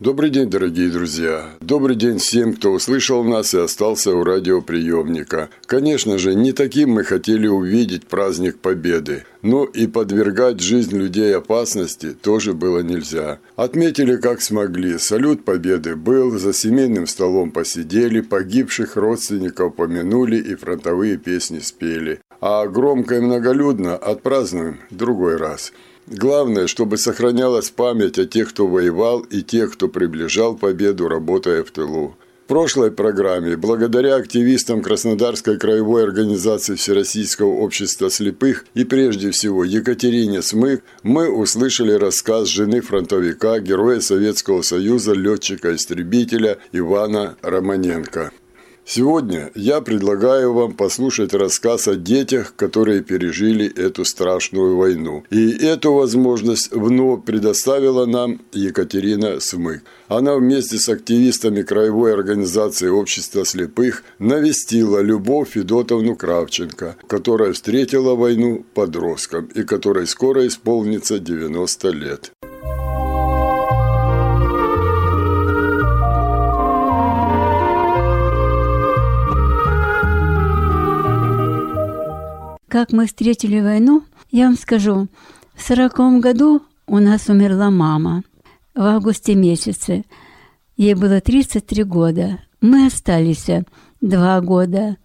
Добрый день, дорогие друзья. Добрый день всем, кто услышал нас и остался у радиоприемника. Конечно же, не таким мы хотели увидеть праздник Победы. Но и подвергать жизнь людей опасности тоже было нельзя. Отметили как смогли. Салют Победы был, за семейным столом посидели, погибших родственников помянули и фронтовые песни спели. А громко и многолюдно отпразднуем другой раз. Главное, чтобы сохранялась память о тех, кто воевал, и тех, кто приближал победу, работая в тылу. В прошлой программе, благодаря активистам Краснодарской краевой организации Всероссийского общества слепых и прежде всего Екатерине Смык, мы услышали рассказ жены фронтовика, героя Советского Союза, летчика-истребителя Ивана Романенко. Сегодня я предлагаю вам послушать рассказ о детях, которые пережили эту страшную войну. И эту возможность вновь предоставила нам Екатерина Смык. Она вместе с активистами Краевой организации общества слепых навестила Любовь Федотовну Кравченко, которая встретила войну подростком и которой скоро исполнится 90 лет. Как мы встретили войну, я вам скажу, в сороковом году у нас умерла мама в августе месяце. Ей было 33 года. Мы остались два года,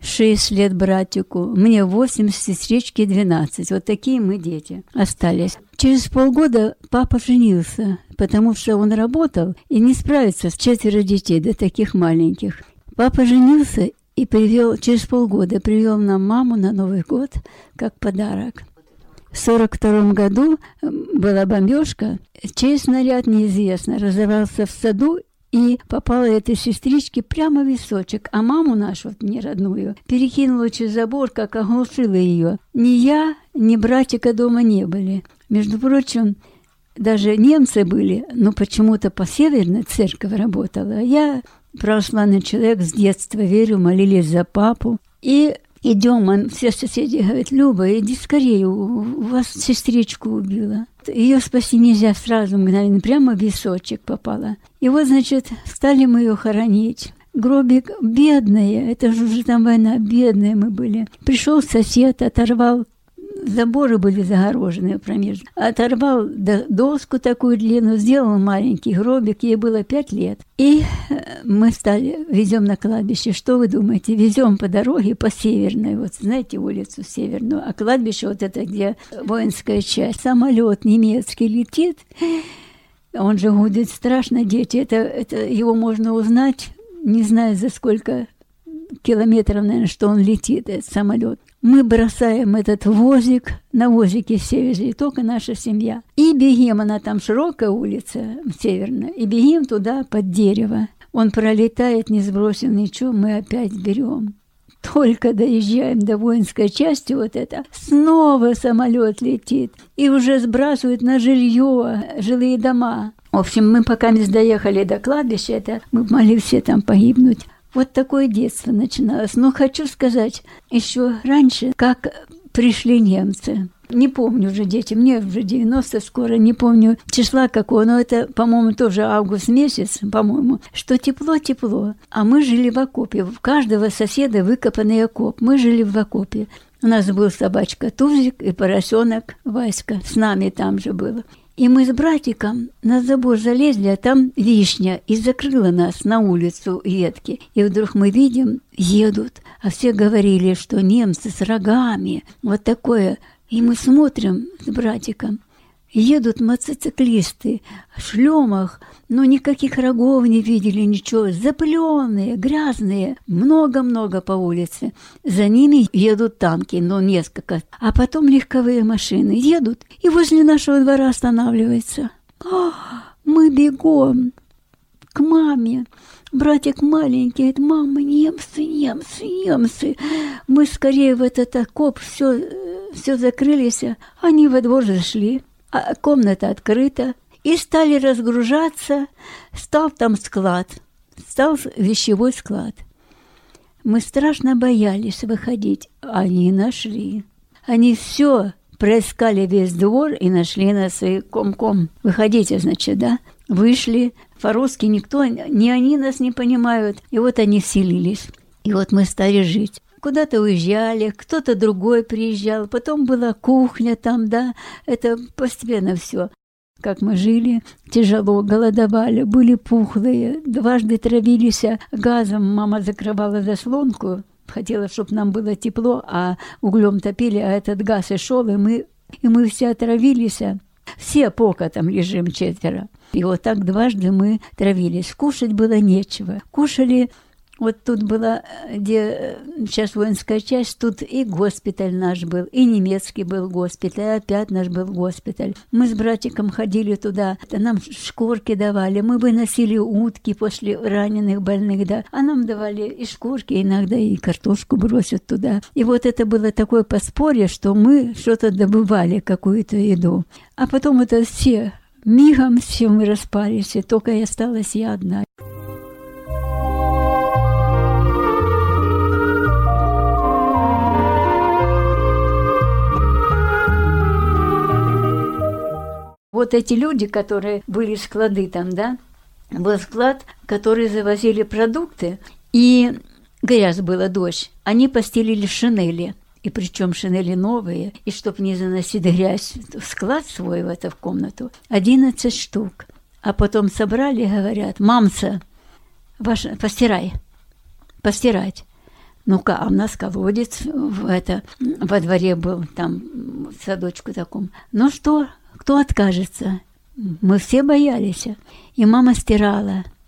шесть лет братику, мне 8, сестричке 12. Вот такие мы дети остались. Через полгода папа женился, потому что он работал и не справится с четверо детей, до таких маленьких. Папа женился и привел, через полгода привел нам маму на Новый год как подарок. В сорок втором году была бомбежка, чей снаряд неизвестно, разорвался в саду и попала этой сестричке прямо в височек, а маму нашу, не родную, перекинула через забор, как оглушила ее. Ни я, ни братика дома не были. Между прочим, даже немцы были, но почему-то по северной церковь работала. Я православный человек с детства, верю, молились за папу. И идем, он, все соседи говорят, Люба, иди скорее, у вас сестричку убила. Ее спасти нельзя сразу, мгновенно, прямо в височек попала. И вот, значит, стали мы ее хоронить. Гробик бедные, это же уже там война, бедные мы были. Пришел сосед, оторвал заборы были загорожены промеж. Оторвал доску такую длинную, сделал маленький гробик, ей было пять лет. И э, мы стали, везем на кладбище. Что вы думаете? Везем по дороге, по северной, вот знаете улицу северную, а кладбище вот это, где воинская часть. Самолет немецкий летит, он же гудит страшно, дети, это, это его можно узнать, не знаю за сколько километров, наверное, что он летит, этот самолет. Мы бросаем этот возик, на возике все везли, только наша семья. И бегим, она там широкая улица, северная, и бегим туда под дерево. Он пролетает, не сбросил ничего, мы опять берем. Только доезжаем до воинской части, вот это, снова самолет летит и уже сбрасывают на жилье, жилые дома. В общем, мы пока не доехали до кладбища, это мы могли все там погибнуть. Вот такое детство начиналось. Но хочу сказать, еще раньше, как пришли немцы. Не помню уже дети, мне уже 90 скоро, не помню числа какого, но это, по-моему, тоже август месяц, по-моему, что тепло-тепло. А мы жили в окопе. У каждого соседа выкопанный окоп. Мы жили в окопе. У нас был собачка Тузик и поросенок Васька. С нами там же было. И мы с братиком на забор залезли, а там вишня, и закрыла нас на улицу ветки. И вдруг мы видим, едут, а все говорили, что немцы с рогами, вот такое. И мы смотрим с братиком, Едут мотоциклисты в шлемах, но никаких рогов не видели, ничего. Запыленные, грязные, много-много по улице. За ними едут танки, но несколько. А потом легковые машины едут и возле нашего двора останавливаются. Ох! мы бегом к маме. Братик маленький, говорит, мама, немцы, немцы, немцы. Мы скорее в этот окоп, все, все закрылись, они во двор зашли, а комната открыта. И стали разгружаться, стал там склад, стал вещевой склад. Мы страшно боялись выходить, они нашли. Они все проискали весь двор и нашли нас и ком-ком. Выходите, значит, да? Вышли, по-русски никто, ни они нас не понимают. И вот они селились. И вот мы стали жить. Куда-то уезжали, кто-то другой приезжал, потом была кухня там, да, это постепенно все. Как мы жили, тяжело, голодовали, были пухлые, дважды травились газом, мама закрывала заслонку, хотела, чтобы нам было тепло, а углем топили, а этот газ и шел, и мы, и мы все отравились. Все пока там лежим четверо. И вот так дважды мы травились. Кушать было нечего. Кушали вот тут была, где сейчас воинская часть, тут и госпиталь наш был, и немецкий был госпиталь, и опять наш был госпиталь. Мы с братиком ходили туда, нам шкурки давали, мы выносили утки после раненых больных, да, а нам давали и шкурки, иногда и картошку бросят туда. И вот это было такое подспорье, что мы что-то добывали, какую-то еду. А потом это все Мигом все мы распались, и только и осталась я одна. Вот эти люди, которые были склады там, да, был склад, который завозили продукты, и грязь была дождь, они постелили шинели – и причем шинели новые, и чтоб не заносить грязь в склад свой в эту в комнату, 11 штук. А потом собрали говорят, мамца, ваш, постирай, постирать. Ну-ка, а у нас колодец в это, во дворе был, там, в садочку таком. Ну что, кто откажется? Мы все боялись. И мама стирала –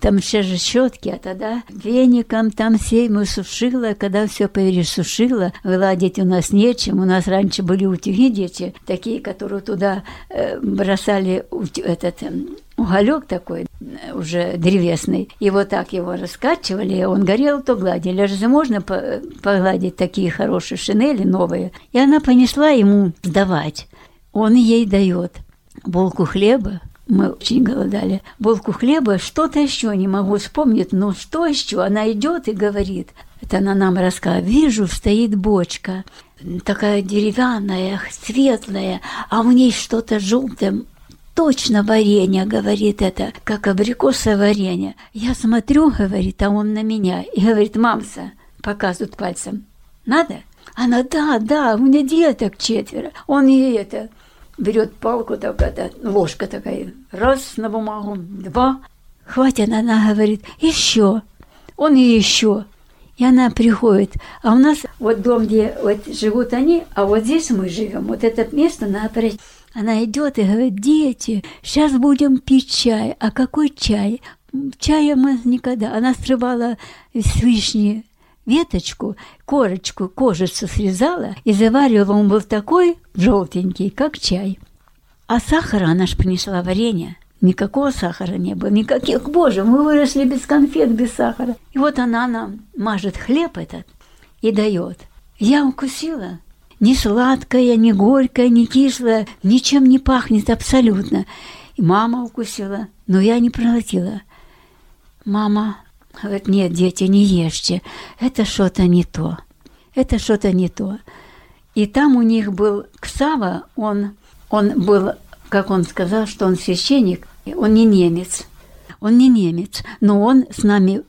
там ще же щетки, а тогда веником там сейму сушила, когда все пересушила, гладить у нас нечем. У нас раньше были утюги дети, такие, которые туда э, бросали этот э, уголек такой, уже древесный, и вот так его раскачивали, он горел, то гладили. Разве можно погладить такие хорошие шинели новые? И она понесла ему сдавать. Он ей дает булку хлеба, мы очень голодали. Булку хлеба, что-то еще не могу вспомнить, но что еще? Она идет и говорит. Это она нам рассказывает. Вижу, стоит бочка, такая деревянная, светлая, а в ней что-то желтое, точно варенье, говорит это, как абрикосовое варенье. Я смотрю, говорит, а он на меня, и говорит, мамса, показывает пальцем, надо? Она, да, да, у меня деток четверо. Он ей это, берет палку такая, ложка такая, раз на бумагу, два, хватит, она говорит, еще, он и еще. И она приходит, а у нас вот дом, где вот живут они, а вот здесь мы живем, вот это место напротив. Она идет и говорит, дети, сейчас будем пить чай. А какой чай? Чая мы никогда. Она срывала с вишни веточку, корочку, кожицу срезала и заваривала. Он был такой желтенький, как чай. А сахара она ж принесла варенье. Никакого сахара не было, никаких. Боже, мы выросли без конфет, без сахара. И вот она нам мажет хлеб этот и дает. Я укусила. Ни сладкая, ни горькая, ни кислая, ничем не пахнет абсолютно. И мама укусила, но я не проглотила. Мама Говорит, нет, дети, не ешьте, это что-то не то, это что-то не то. И там у них был Ксава, он, он был, как он сказал, что он священник, он не немец, он не немец, но он с нами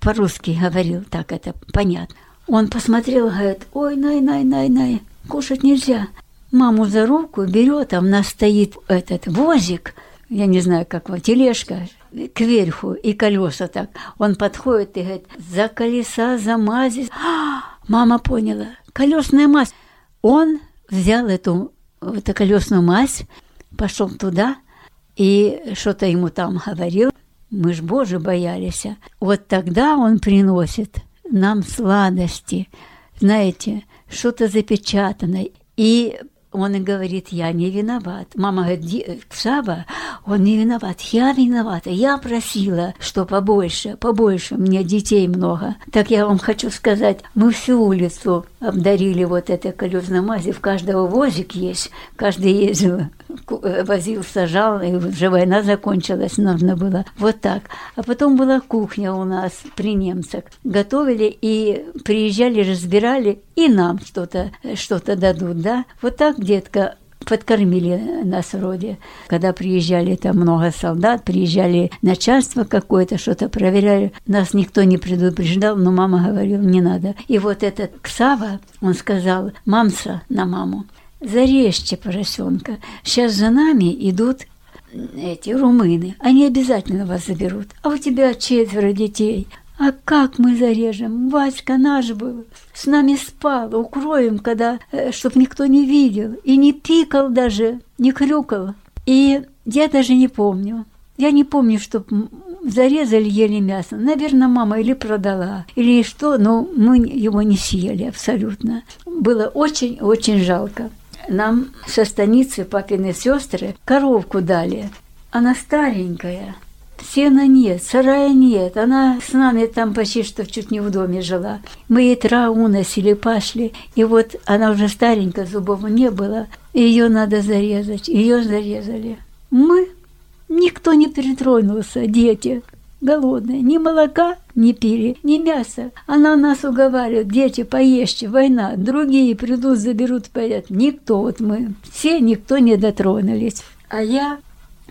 по-русски говорил, так это понятно. Он посмотрел, говорит, ой, най, най, най, най, кушать нельзя. Маму за руку берет, а у нас стоит этот возик, я не знаю, как его, тележка, кверху и колеса так. Он подходит и говорит, за колеса замазить. А, мама поняла, колесная мазь. Он взял эту, эту колесную мазь, пошел туда и что-то ему там говорил. Мы ж, Боже, боялись. Вот тогда он приносит нам сладости, знаете, что-то запечатанное. И он и говорит, я не виноват. Мама говорит, Саба, он не виноват, я виновата. Я просила, что побольше, побольше, мне детей много. Так я вам хочу сказать, мы всю улицу обдарили вот этой колесной мази. В каждого возик есть, каждый ездил, возил, сажал, и уже война закончилась, нужно было вот так. А потом была кухня у нас при немцах. Готовили и приезжали, разбирали, и нам что-то что дадут, да. Вот так, детка, подкормили нас вроде. Когда приезжали там много солдат, приезжали начальство какое-то, что-то проверяли. Нас никто не предупреждал, но мама говорила, не надо. И вот этот Ксава, он сказал, мамса на маму, зарежьте поросенка. Сейчас за нами идут эти румыны, они обязательно вас заберут. А у тебя четверо детей. А как мы зарежем? Васька наш был, с нами спал, укроем, когда, э, чтоб никто не видел, и не пикал даже, не хрюкал. И я даже не помню. Я не помню, чтоб зарезали, ели мясо. Наверное, мама или продала, или что, но мы его не съели абсолютно. Было очень-очень жалко. Нам со станицы папины сестры коровку дали. Она старенькая, Сена нет, сарая нет. Она с нами там почти что чуть не в доме жила. Мы ей траву носили, пашли. И вот она уже старенькая, зубов не было. Ее надо зарезать. Ее зарезали. Мы, никто не притронулся, дети голодные. Ни молока не пили, ни мяса. Она нас уговаривает, дети, поешьте, война. Другие придут, заберут, поедят. Никто, вот мы, все никто не дотронулись. А я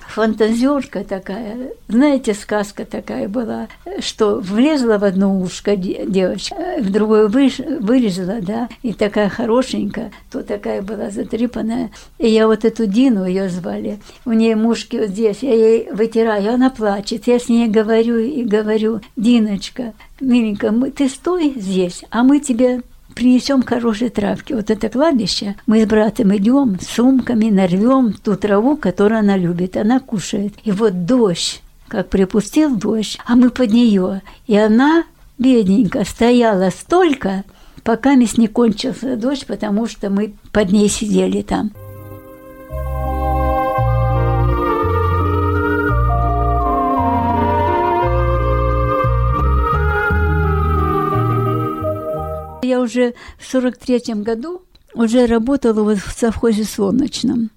фантазерка такая. Знаете, сказка такая была, что влезла в одно ушко девочка, в другое выш, вылезла, да, и такая хорошенькая, то такая была затрепанная. И я вот эту Дину ее звали, у нее мушки вот здесь, я ей вытираю, она плачет, я с ней говорю и говорю, Диночка, миленькая, ты стой здесь, а мы тебе принесем хорошие травки. Вот это кладбище, мы с братом идем с сумками, нарвем ту траву, которую она любит, она кушает. И вот дождь, как припустил дождь, а мы под нее. И она, бедненько, стояла столько, пока не кончился дождь, потому что мы под ней сидели там. Я уже в сорок третьем году уже работала вот в совхозе «Солнечном».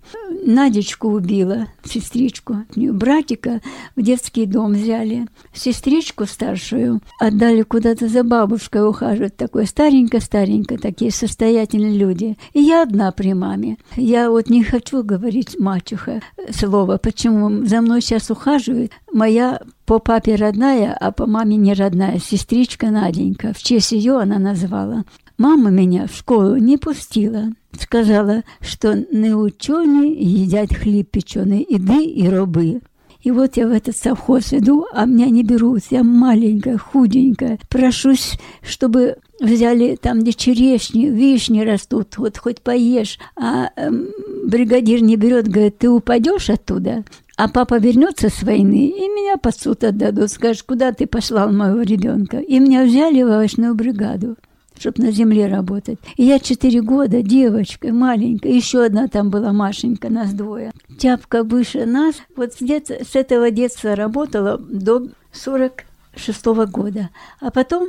Надечку убила, сестричку. Братика в детский дом взяли. Сестричку старшую отдали куда-то за бабушкой ухаживать. Такой старенько-старенько, такие состоятельные люди. И я одна при маме. Я вот не хочу говорить мачеха слово, почему за мной сейчас ухаживает моя по папе родная, а по маме не родная, сестричка Наденька. В честь ее она назвала. Мама меня в школу не пустила. Сказала, что не учені едят хлеб печеный, иды и робы. И вот я в этот совхоз иду, а меня не берут. Я маленькая, худенькая. Прошусь, чтобы взяли там, где черешни, вишни растут, вот хоть поешь. А эм, бригадир не берет, говорит, ты упадешь оттуда. А папа вернется с войны, и меня под суд отдадут. Скажешь, куда ты послал моего ребенка? И меня взяли в овощную бригаду чтобы на земле работать. И я четыре года, девочка маленькая, еще одна там была Машенька, нас двое. Тяпка выше нас. Вот с, дет... с этого детства работала до 46 -го года. А потом,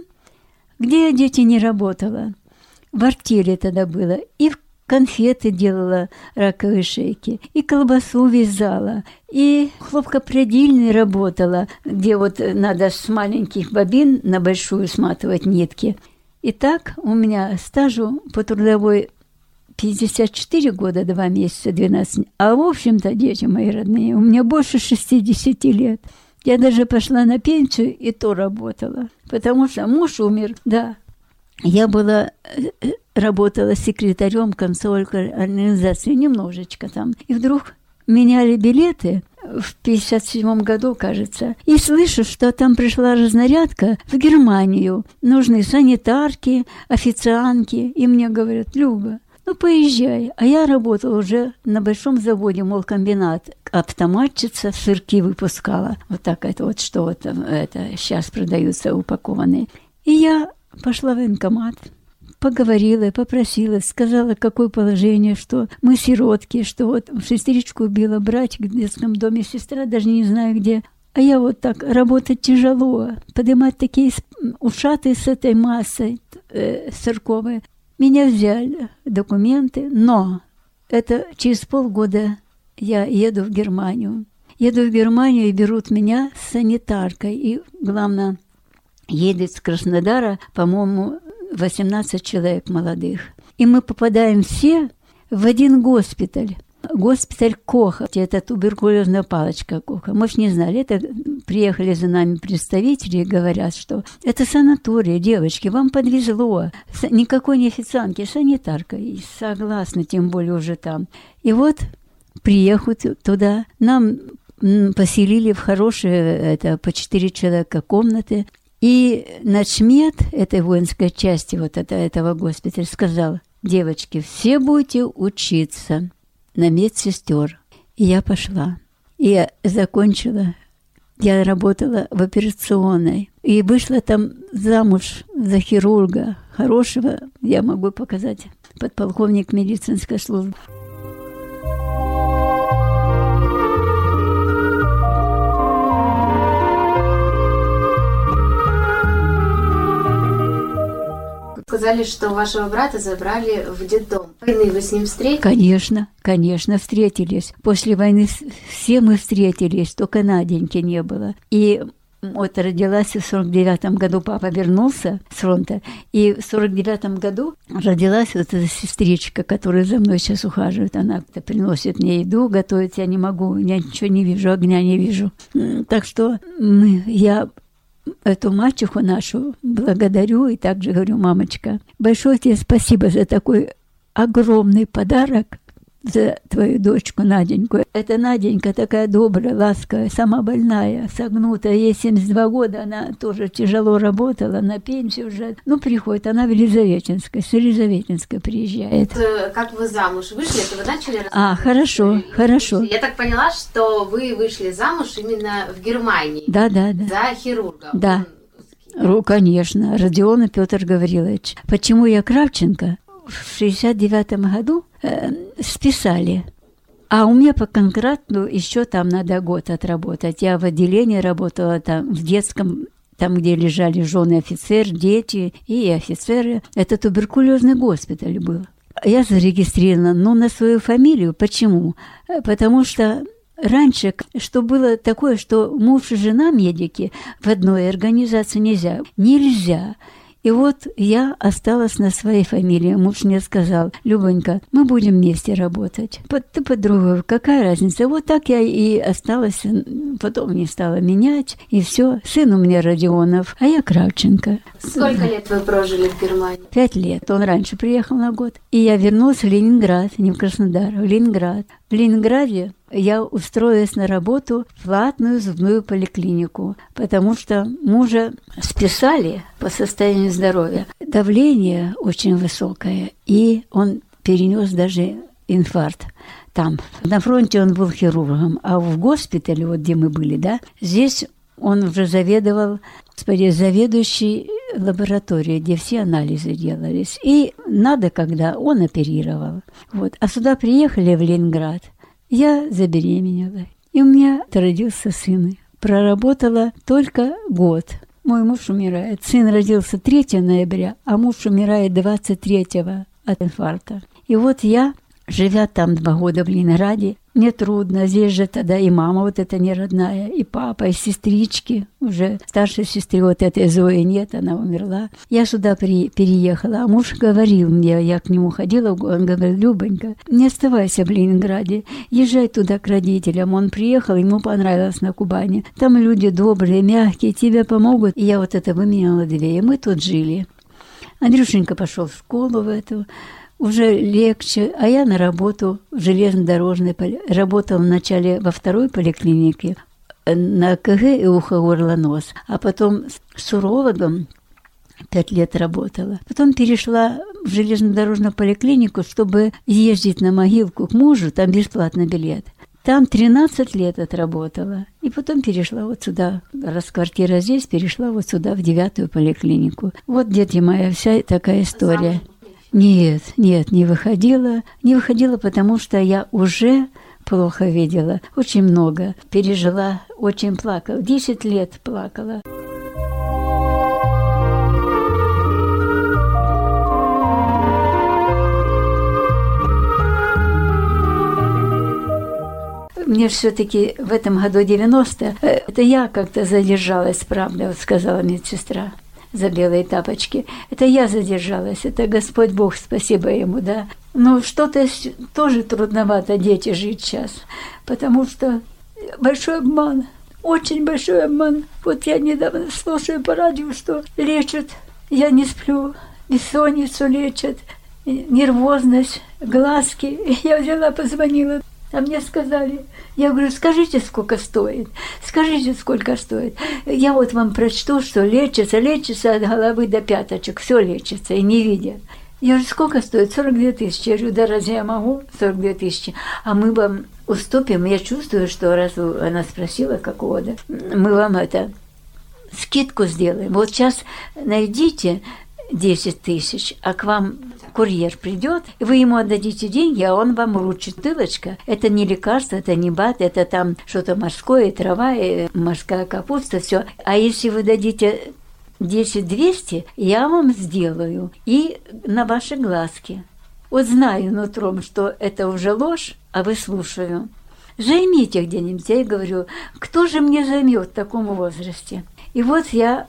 где я дети не работала? В артели тогда было. И в конфеты делала раковые шейки, и колбасу вязала, и хлопкопредельной работала, где вот надо с маленьких бобин на большую сматывать нитки – и так у меня стажу по трудовой 54 года, 2 месяца, 12. А в общем-то, дети мои родные, у меня больше 60 лет. Я даже пошла на пенсию и то работала, потому что муж умер, да. Я была, э, э, работала секретарем консольской организации немножечко там. И вдруг меняли билеты, в 57 году, кажется, и слышу, что там пришла разнарядка в Германию. Нужны санитарки, официантки. И мне говорят, Люба, ну поезжай. А я работала уже на большом заводе, мол, комбинат. Автоматчица сырки выпускала. Вот так это вот что вот это сейчас продаются упакованные. И я пошла в военкомат поговорила, попросила, сказала, какое положение, что мы сиротки, что вот сестричку убила братик в детском доме, сестра даже не знаю где. А я вот так, работать тяжело, поднимать такие ушаты с этой массой э, церковной. Меня взяли документы, но это через полгода я еду в Германию. Еду в Германию и берут меня с санитаркой. И, главное, едет с Краснодара, по-моему, 18 человек молодых. И мы попадаем все в один госпиталь. Госпиталь Коха, это туберкулезная палочка Коха. Мы ж не знали, это приехали за нами представители и говорят, что это санатория, девочки, вам подвезло. Никакой не официантки, санитарка. И согласна, тем более уже там. И вот приехали туда, нам поселили в хорошие, это по четыре человека комнаты. И начмет этой воинской части вот это, этого госпиталя сказал, девочки, все будете учиться на медсестер. И я пошла. И закончила. Я работала в операционной. И вышла там замуж за хирурга. Хорошего, я могу показать, подполковник медицинской службы. Сказали, что вашего брата забрали в детдом. Войны вы с ним встретились? Конечно, конечно, встретились. После войны все мы встретились, только Наденьки не было. И вот родилась в 49 году, папа вернулся с фронта, и в 49 году родилась вот эта сестричка, которая за мной сейчас ухаживает. Она приносит мне еду, готовит, я не могу, я ничего не вижу, огня не вижу. Так что мы, я эту мачеху нашу благодарю и также говорю, мамочка, большое тебе спасибо за такой огромный подарок за твою дочку Наденьку. Эта Наденька такая добрая, ласковая, сама больная, согнутая. Ей 72 года, она тоже тяжело работала, на пенсию уже. Ну, приходит, она в Елизаветинской, с Елизаветинской приезжает. Э, как вы замуж вышли, это вы начали А, хорошо, хорошо. Я так поняла, что вы вышли замуж именно в Германии. Да, да, да. За хирурга. Да. Ру, конечно, Родиона Петр Гаврилович. Почему я Кравченко? В 69 году э, списали. А у меня по контракту еще там надо год отработать. Я в отделении работала там, в детском там, где лежали жены офицер, дети и офицеры. Это туберкулезный госпиталь был. Я зарегистрирована, но на свою фамилию. Почему? Потому что Раньше, что было такое, что муж и жена медики в одной организации нельзя. Нельзя. И вот я осталась на своей фамилии. Муж мне сказал, Любонька, мы будем вместе работать. Ты подруга, какая разница? Вот так я и осталась, потом не стала менять, и все. Сын у меня Родионов, а я Кравченко. Сколько лет вы прожили в Германии? Пять лет. Он раньше приехал на год. И я вернулась в Ленинград, не в Краснодар, в Ленинград. В Ленинграде я устроилась на работу в платную зубную поликлинику, потому что мужа списали по состоянию здоровья. Давление очень высокое, и он перенес даже инфаркт там. На фронте он был хирургом, а в госпитале, вот где мы были, да, здесь он уже заведовал, господи, заведующий лабораторией, где все анализы делались. И надо, когда он оперировал. Вот. А сюда приехали в Ленинград – я забеременела, и у меня родился сын. Проработала только год. Мой муж умирает. Сын родился 3 ноября, а муж умирает 23 от инфаркта. И вот я, живя там два года в Ленинграде, мне трудно. Здесь же тогда и мама вот эта не родная, и папа, и сестрички. Уже старшей сестры вот этой Зои нет, она умерла. Я сюда при, переехала, а муж говорил мне, я к нему ходила, он говорил, Любонька, не оставайся в Ленинграде, езжай туда к родителям. Он приехал, ему понравилось на Кубани. Там люди добрые, мягкие, тебе помогут. И я вот это выменяла две, и мы тут жили. Андрюшенька пошел в школу в эту, уже легче, а я на работу в железнодорожной поли... работала вначале во второй поликлинике на КГ и ухо, горло, нос, а потом с урологом пять лет работала. Потом перешла в железнодорожную поликлинику, чтобы ездить на могилку к мужу, там бесплатный билет. Там 13 лет отработала. И потом перешла вот сюда. Раз квартира здесь, перешла вот сюда, в девятую поликлинику. Вот, дети моя, вся такая история. Нет, нет, не выходила. Не выходила, потому что я уже плохо видела. Очень много. Пережила, очень плакала. Десять лет плакала. мне все-таки в этом году 90, э, это я как-то задержалась, правда, вот сказала медсестра за белые тапочки. Это я задержалась, это Господь Бог, спасибо ему, да. Но что-то тоже трудновато дети жить сейчас, потому что большой обман, очень большой обман. Вот я недавно слушаю по радио, что лечат, я не сплю, бессонницу лечат, нервозность, глазки. Я взяла, позвонила а мне сказали, я говорю, скажите, сколько стоит, скажите, сколько стоит. Я вот вам прочту, что лечится, лечится от головы до пяточек, все лечится, и не видят. Я говорю, сколько стоит? 42 тысячи. Я говорю, да разве я могу 42 тысячи? А мы вам уступим. Я чувствую, что раз она спросила какого, да, мы вам это скидку сделаем. Вот сейчас найдите 10 тысяч, а к вам курьер придет, и вы ему отдадите деньги, а он вам вручит тылочка. Это не лекарство, это не бат, это там что-то морское, трава, и морская капуста, все. А если вы дадите 10-200, я вам сделаю и на ваши глазки. Вот знаю нутром, что это уже ложь, а вы слушаю. Займите где-нибудь. Я говорю, кто же мне займет в таком возрасте? И вот я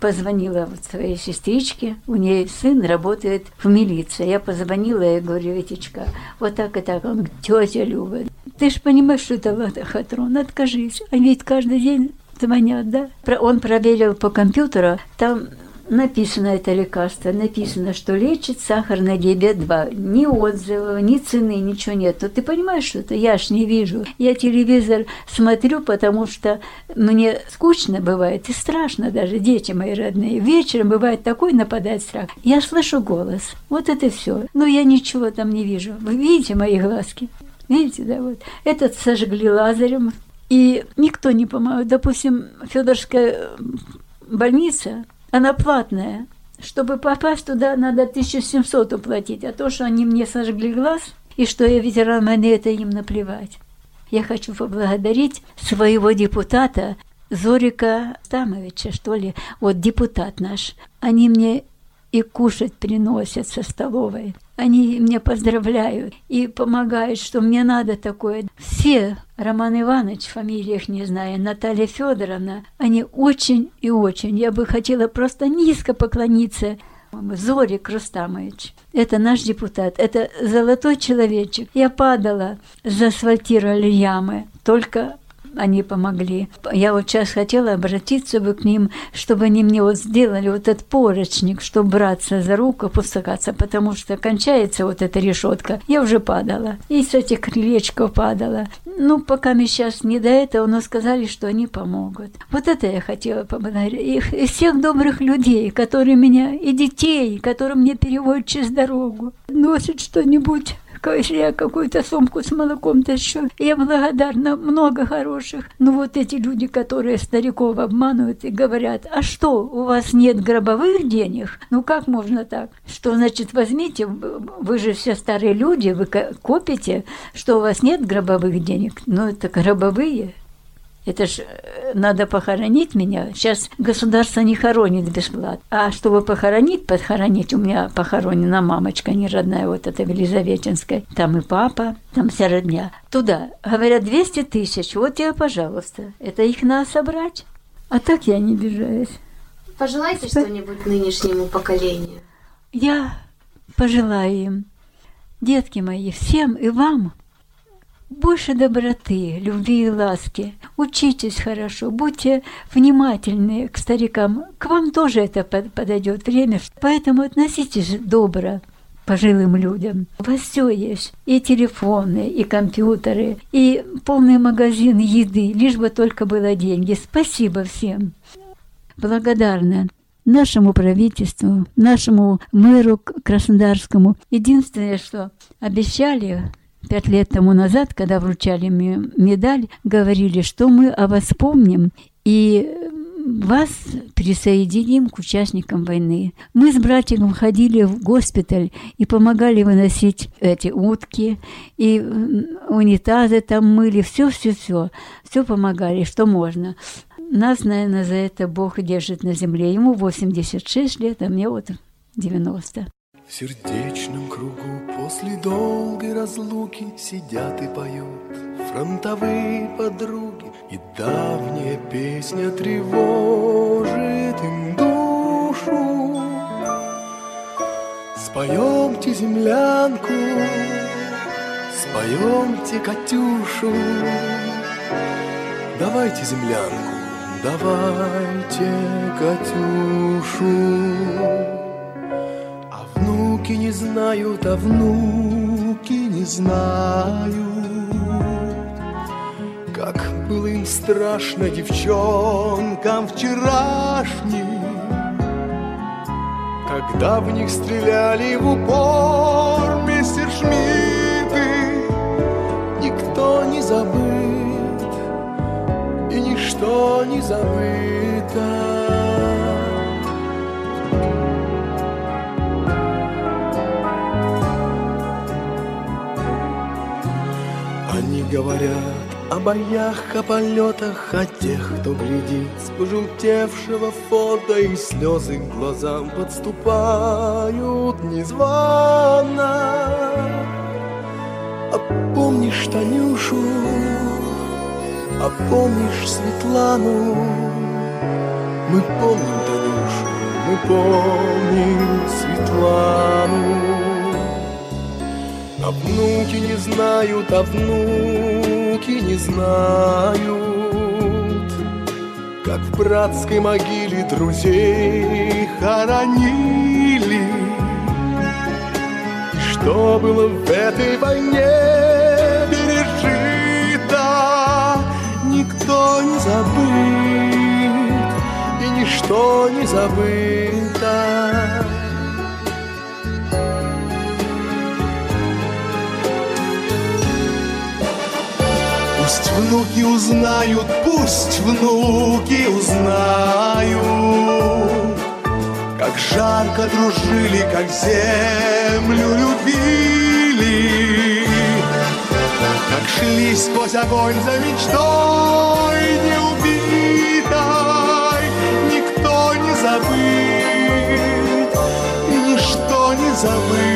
позвонила вот своей сестричке, у нее сын работает в милиции. Я позвонила и говорю, Витечка, вот так и так. Он тетя Люба, ты же понимаешь, что это лотохотрон, откажись. Они ведь каждый день звонят, да? Он проверил по компьютеру, там написано это лекарство, написано, что лечит сахарный диабет 2. Ни отзывов, ни цены, ничего нет. Ты понимаешь, что это я ж не вижу. Я телевизор смотрю, потому что мне скучно бывает и страшно даже, дети мои родные. Вечером бывает такой нападает страх. Я слышу голос. Вот это все. Но я ничего там не вижу. Вы видите мои глазки? Видите, да, вот. Этот сожгли лазарем, и никто не помогает. Допустим, Федорская больница, она платная. Чтобы попасть туда, надо 1700 уплатить. А то, что они мне сожгли глаз, и что я ветеран войны, это им наплевать. Я хочу поблагодарить своего депутата Зорика Тамовича, что ли, вот депутат наш. Они мне и кушать приносят со столовой. Они меня поздравляют и помогают, что мне надо такое. Все, Роман Иванович, фамилии их не знаю, Наталья Федоровна, они очень и очень. Я бы хотела просто низко поклониться Зорик Рустамович. Это наш депутат, это золотой человечек. Я падала, заасфальтировали ямы, только они помогли. Я вот сейчас хотела обратиться бы к ним, чтобы они мне вот сделали вот этот порочник, чтобы браться за руку, опускаться, потому что кончается вот эта решетка. Я уже падала. И с этих крылечков падала. Ну, пока мне сейчас не до этого, но сказали, что они помогут. Вот это я хотела поблагодарить. И всех добрых людей, которые меня, и детей, которые мне переводят через дорогу, носят что-нибудь если я какую-то сумку с молоком тащу, я благодарна, много хороших. Но вот эти люди, которые стариков обманывают и говорят, а что, у вас нет гробовых денег? Ну как можно так? Что значит возьмите, вы же все старые люди, вы копите, что у вас нет гробовых денег? Ну это гробовые. Это ж э, надо похоронить меня. Сейчас государство не хоронит бесплатно. А чтобы похоронить, подхоронить, у меня похоронена мамочка не родная, вот эта в Елизаветинской. Там и папа, там вся родня. Туда, говорят, 200 тысяч, вот тебе, пожалуйста. Это их надо собрать. А так я не обижаюсь. Пожелайте что-нибудь нынешнему поколению. Я пожелаю им, детки мои, всем и вам – больше доброты, любви и ласки. Учитесь хорошо, будьте внимательны к старикам. К вам тоже это подойдет время, поэтому относитесь добро пожилым людям. У вас все есть. И телефоны, и компьютеры, и полный магазин еды, лишь бы только было деньги. Спасибо всем. Благодарна нашему правительству, нашему мэру Краснодарскому. Единственное, что обещали пять лет тому назад, когда вручали мне медаль, говорили, что мы о вас помним и вас присоединим к участникам войны. Мы с братиком ходили в госпиталь и помогали выносить эти утки, и унитазы там мыли, все-все-все, все помогали, что можно. Нас, наверное, за это Бог держит на земле. Ему 86 лет, а мне вот 90. В сердечном кругу после долгой разлуки Сидят и поют фронтовые подруги И давняя песня тревожит им душу. Споемте землянку, споемте Катюшу Давайте землянку, давайте Катюшу Внуки не знают, а внуки не знают, Как было им страшно девчонкам вчерашним, Когда в них стреляли в упор мессершмитты. Никто не забыт, и ничто не забыто. Говорят о боях, о полетах, о тех, кто глядит с пожелтевшего фото и слезы к глазам подступают незвано. А помнишь Танюшу, а помнишь Светлану? Мы помним Танюшу, мы помним Светлану. А внуки не знают, а внуки не знают, Как в братской могиле друзей хоронили. И что было в этой войне пережито, Никто не забыт, и ничто не забыто. Внуки узнают, пусть внуки узнают, Как жарко дружили, как землю любили, Как шли сквозь огонь за мечтой неубитой, Никто не забыт, и ничто не забыто.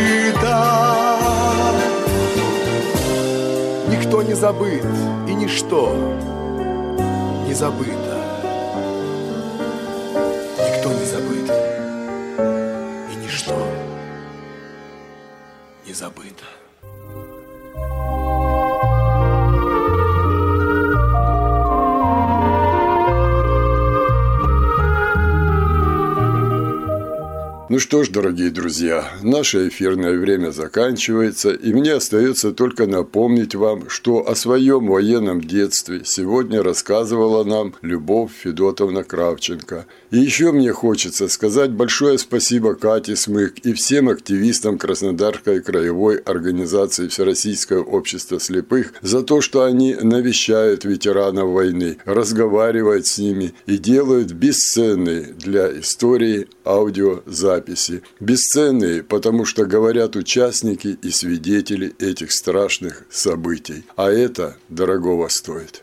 Забыт, и ничто не забыто. Никто не забыт, и ничто не забыто. Ну что ж, дорогие друзья, наше эфирное время заканчивается, и мне остается только напомнить вам, что о своем военном детстве сегодня рассказывала нам Любовь Федотовна Кравченко. И еще мне хочется сказать большое спасибо Кате Смык и всем активистам Краснодарской краевой организации Всероссийское общество слепых за то, что они навещают ветеранов войны, разговаривают с ними и делают бесценные для истории аудиозаписи записи, бесценные, потому что говорят участники и свидетели этих страшных событий. А это дорогого стоит.